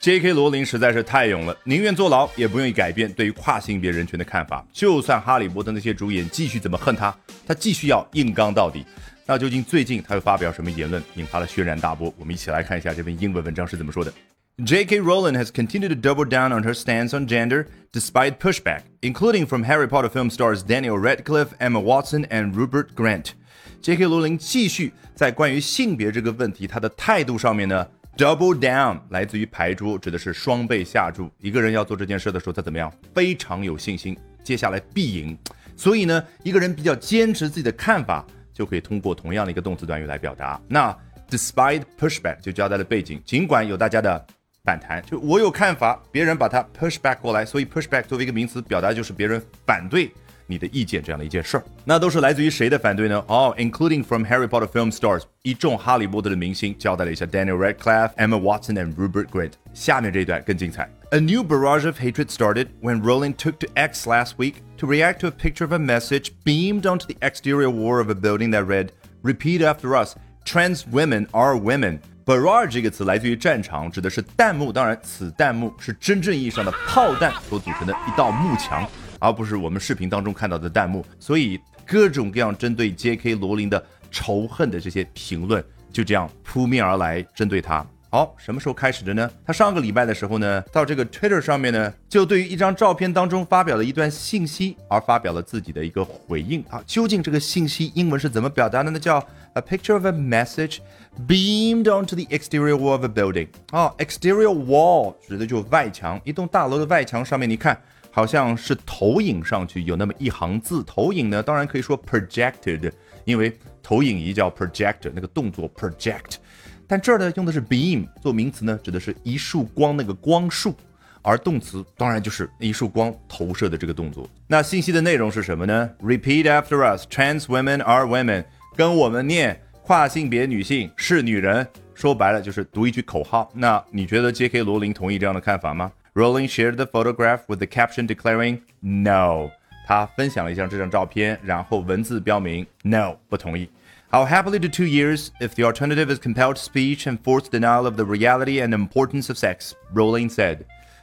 J.K. 罗琳实在是太勇了，宁愿坐牢也不愿意改变对于跨性别人群的看法。就算哈利波特那些主演继续怎么恨他，他继续要硬刚到底。那究竟最近他又发表什么言论，引发了轩然大波？我们一起来看一下这篇英文文章是怎么说的。J.K. Rowling has continued to double down on her stance on gender despite pushback, including from Harry Potter film stars Daniel Radcliffe, Emma Watson, and Rupert Grant. J.K. 罗琳继续在关于性别这个问题，他的态度上面呢？Double down 来自于牌桌，指的是双倍下注。一个人要做这件事的时候，他怎么样？非常有信心，接下来必赢。所以呢，一个人比较坚持自己的看法，就可以通过同样的一个动词短语来表达。那 despite pushback 就交代了背景，尽管有大家的反弹，就我有看法，别人把它 pushback 过来，所以 pushback 作为一个名词，表达就是别人反对。你的意见这样的一件事儿，那都是来自于谁的反对呢？哦、oh,，including from Harry Potter film stars，一众哈利波特的明星交代了一下 Daniel Radcliffe、Emma Watson and Rupert Grint。下面这一段更精彩。A new barrage of hatred started when Rowling took to X last week to react to a picture of a message beamed onto the exterior wall of a building that read, Repeat after us, trans women are women. Barrage 这个词来自于战场，指的是弹幕。当然，此弹幕是真正意义上的炮弹所组成的一道幕墙。 而不是我们视频当中看到的弹幕，所以各种各样针对 J.K. 罗琳的仇恨的这些评论就这样扑面而来，针对他。好，什么时候开始的呢？他上个礼拜的时候呢，到这个 Twitter 上面呢，就对于一张照片当中发表了一段信息而发表了自己的一个回应啊。究竟这个信息英文是怎么表达的呢？叫 A picture of a message beamed onto the exterior wall of a building。啊，exterior wall 指的就是外墙，一栋大楼的外墙上面，你看。好像是投影上去有那么一行字，投影呢，当然可以说 projected，因为投影仪叫 projector，那个动作 project，但这儿呢用的是 beam 做名词呢，指的是一束光那个光束，而动词当然就是一束光投射的这个动作。那信息的内容是什么呢？Repeat after us, trans women are women，跟我们念，跨性别女性是女人。说白了就是读一句口号。那你觉得 J.K. 罗琳同意这样的看法吗 ？Rowling shared the photograph with the caption declaring no。他分享了一下这张照片，然后文字标明 no 不同意。I'll happily do two years if the alternative is compelled speech and forced denial of the reality and importance of sex. Rowling said.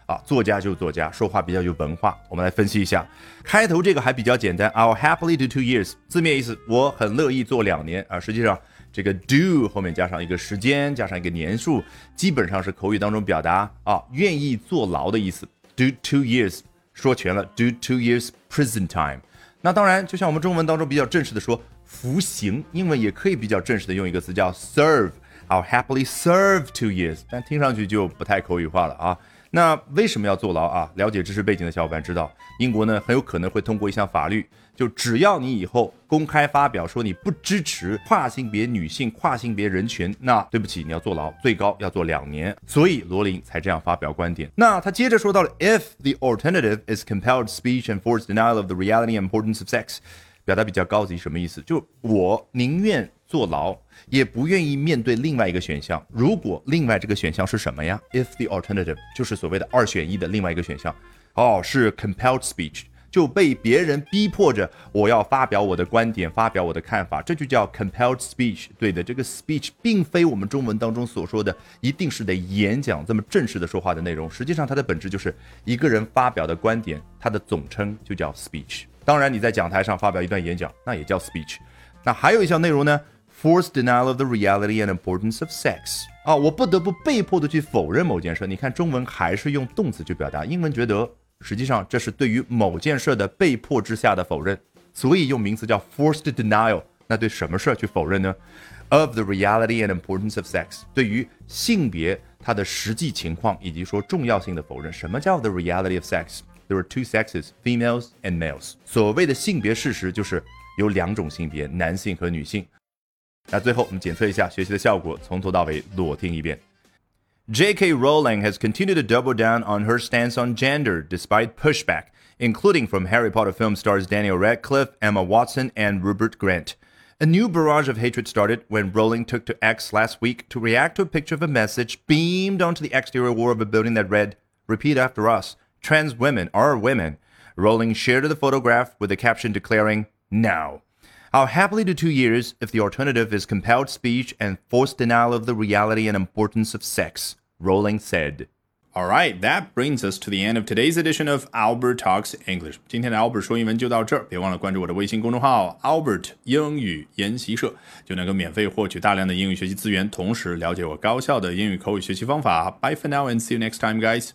啊，作家就是作家，说话比较有文化。我们来分析一下，开头这个还比较简单。I'll happily do two years，字面意思我很乐意做两年啊。实际上 这个 do 后面加上一个时间，加上一个年数，基本上是口语当中表达啊愿意坐牢的意思。Do two years 说全了，do two years prison time。那当然，就像我们中文当中比较正式的说服刑，英文也可以比较正式的用一个词叫 serve。I'll happily serve two years，但听上去就不太口语化了啊。那为什么要坐牢啊？了解知识背景的小伙伴知道，英国呢很有可能会通过一项法律，就只要你以后公开发表说你不支持跨性别女性、跨性别人群，那对不起，你要坐牢，最高要坐两年。所以罗琳才这样发表观点。那他接着说到了，If the alternative is compelled speech and forced denial of the reality importance of sex，表达比较高级，什么意思？就我宁愿。坐牢也不愿意面对另外一个选项。如果另外这个选项是什么呀？If the alternative 就是所谓的二选一的另外一个选项，哦，是 compelled speech，就被别人逼迫着我要发表我的观点，发表我的看法，这就叫 compelled speech。对的，这个 speech 并非我们中文当中所说的一定是得演讲这么正式的说话的内容，实际上它的本质就是一个人发表的观点，它的总称就叫 speech。当然，你在讲台上发表一段演讲，那也叫 speech。那还有一项内容呢？Forced denial of the reality and importance of sex 啊，我不得不被迫的去否认某件事。你看中文还是用动词去表达，英文觉得实际上这是对于某件事的被迫之下的否认，所以用名词叫 forced denial。那对什么事儿去否认呢？Of the reality and importance of sex，对于性别它的实际情况以及说重要性的否认。什么叫 the reality of sex？There are two sexes, females and males。所谓的性别事实就是有两种性别，男性和女性。那最后我们检测一下学习的效果，从头到尾裸听一遍。J.K. Rowling has continued to double down on her stance on gender despite pushback, including from Harry Potter film stars Daniel Radcliffe, Emma Watson, and Rupert Grant. A new barrage of hatred started when Rowling took to X last week to react to a picture of a message beamed onto the exterior wall of a building that read, Repeat after us, trans women are women. Rowling shared the photograph with a caption declaring, Now. I'll happily do two years if the alternative is compelled speech and forced denial of the reality and importance of sex, Rowling said. All right, that brings us to the end of today's edition of Albert Talks English. 今天的 Albert 说英文就到这儿，别忘了关注我的微信公众号 Albert 英语研习社，就能够免费获取大量的英语学习资源，同时了解我高效的英语口语学习方法。Bye for now and see you next time, guys.